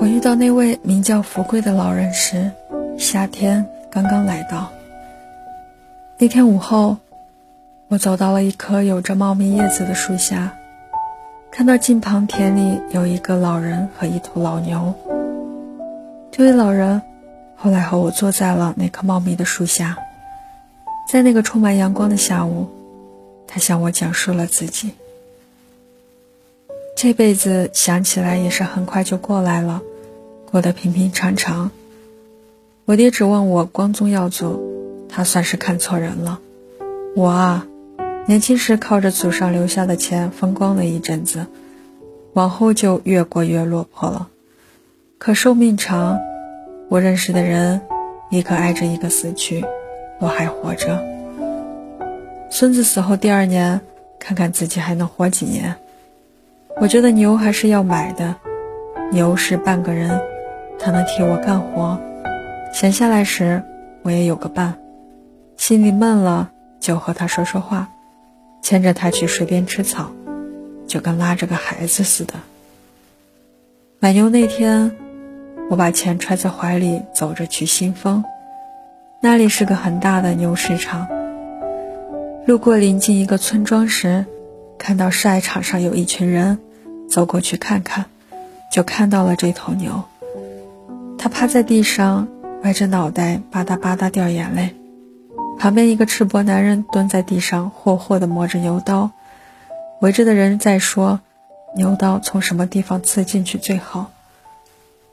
我遇到那位名叫福贵的老人时，夏天刚刚来到。那天午后，我走到了一棵有着茂密叶子的树下，看到近旁田里有一个老人和一头老牛。这位老人后来和我坐在了那棵茂密的树下，在那个充满阳光的下午，他向我讲述了自己。这辈子想起来也是很快就过来了，过得平平常常。我爹只问我光宗耀祖，他算是看错人了。我啊，年轻时靠着祖上留下的钱风光了一阵子，往后就越过越落魄了。可寿命长，我认识的人一个挨着一个死去，我还活着。孙子死后第二年，看看自己还能活几年。我觉得牛还是要买的，牛是半个人，它能替我干活。闲下来时，我也有个伴，心里闷了就和它说说话，牵着它去水边吃草，就跟拉着个孩子似的。买牛那天，我把钱揣在怀里，走着去新丰，那里是个很大的牛市场。路过临近一个村庄时，看到晒场上有一群人。走过去看看，就看到了这头牛。他趴在地上，歪着脑袋，吧嗒吧嗒掉眼泪。旁边一个赤膊男人蹲在地上，霍霍地磨着牛刀。围着的人在说：“牛刀从什么地方刺进去最好？”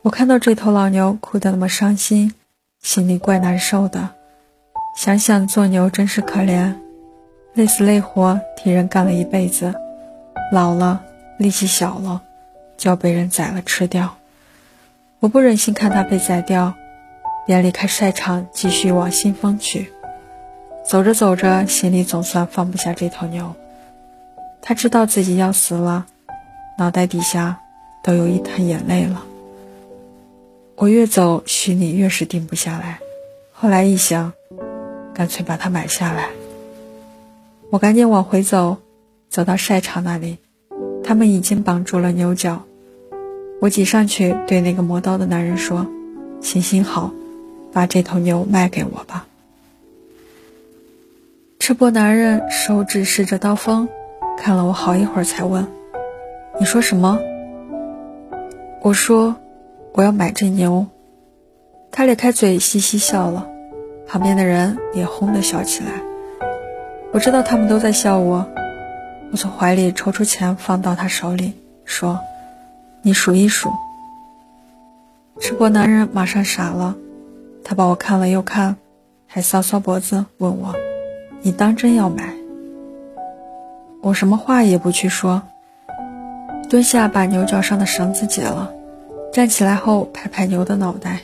我看到这头老牛哭得那么伤心，心里怪难受的。想想做牛真是可怜，累死累活替人干了一辈子，老了。力气小了，就要被人宰了吃掉。我不忍心看它被宰掉，便离开晒场，继续往新丰去。走着走着，心里总算放不下这头牛。他知道自己要死了，脑袋底下都有一滩眼泪了。我越走，心里越是定不下来。后来一想，干脆把它买下来。我赶紧往回走，走到晒场那里。他们已经绑住了牛角，我挤上去对那个磨刀的男人说：“行行好，把这头牛卖给我吧。”赤膊男人手指试着刀锋，看了我好一会儿才问：“你说什么？”我说：“我要买这牛。”他咧开嘴嘻嘻笑了，旁边的人也哄地笑起来。我知道他们都在笑我。我从怀里抽出钱放到他手里，说：“你数一数。”赤膊男人马上傻了，他把我看了又看，还搔搔脖子问我：“你当真要买？”我什么话也不去说，蹲下把牛角上的绳子解了，站起来后拍拍牛的脑袋。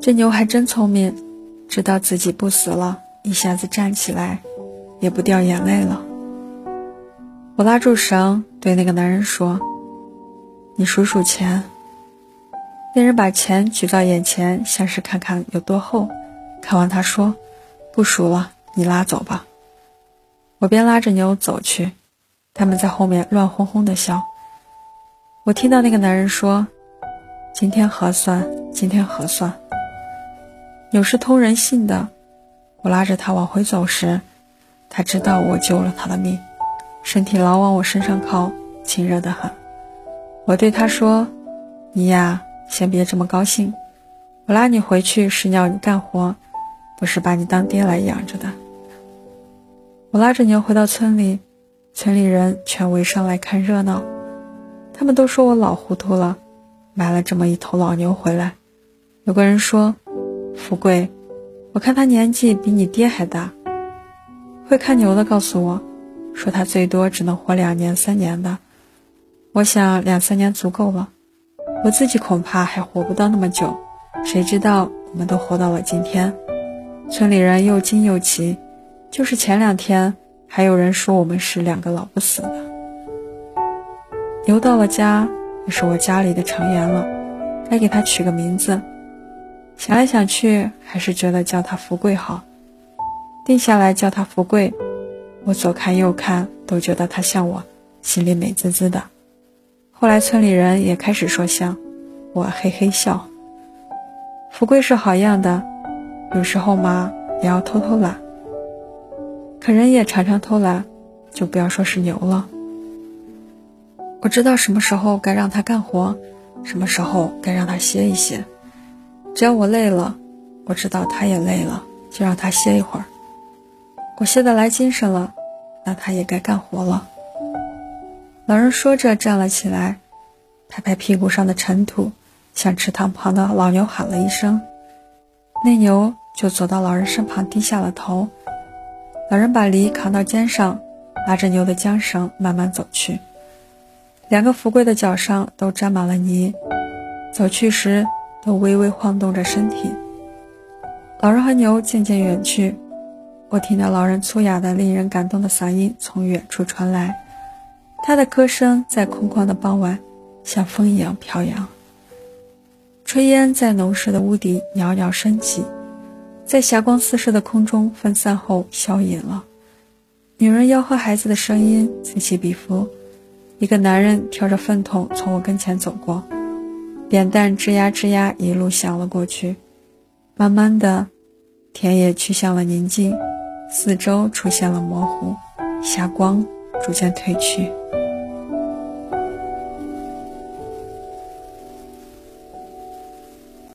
这牛还真聪明，知道自己不死了，一下子站起来，也不掉眼泪了。我拉住绳，对那个男人说：“你数数钱。”那人把钱举到眼前，像是看看有多厚。看完，他说：“不数了，你拉走吧。”我便拉着牛走去，他们在后面乱哄哄的笑。我听到那个男人说：“今天核算，今天核算。”牛是通人性的。我拉着他往回走时，他知道我救了他的命。身体老往我身上靠，亲热的很。我对他说：“你呀，先别这么高兴。我拉你回去是要你干活，不是把你当爹来养着的。”我拉着牛回到村里，村里人全围上来看热闹。他们都说我老糊涂了，买了这么一头老牛回来。有个人说：“富贵，我看他年纪比你爹还大。”会看牛的告诉我。说他最多只能活两年三年的，我想两三年足够了，我自己恐怕还活不到那么久。谁知道我们都活到了今天，村里人又惊又奇。就是前两天还有人说我们是两个老不死的。牛到了家，也是我家里的成员了，该给他取个名字。想来想去，还是觉得叫他福贵好，定下来叫他福贵。我左看右看，都觉得他像我，心里美滋滋的。后来村里人也开始说像，我嘿嘿笑。富贵是好样的，有时候嘛也要偷偷懒。可人也常常偷懒，就不要说是牛了。我知道什么时候该让他干活，什么时候该让他歇一歇。只要我累了，我知道他也累了，就让他歇一会儿。我歇得来精神了，那他也该干活了。老人说着站了起来，拍拍屁股上的尘土，向池塘旁的老牛喊了一声，那牛就走到老人身旁，低下了头。老人把犁扛到肩上，拉着牛的缰绳慢慢走去。两个福贵的脚上都沾满了泥，走去时都微微晃动着身体。老人和牛渐渐远去，我听到老人粗哑的、令人感动的嗓音从远处传来，他的歌声在空旷的傍晚像风一样飘扬。炊烟在农舍的屋顶袅袅升起。在霞光四射的空中分散后消隐了，女人吆喝孩子的声音此起彼伏。一个男人挑着粪桶从我跟前走过，扁担吱呀吱呀一路响了过去。慢慢的，田野趋向了宁静，四周出现了模糊，霞光逐渐褪去。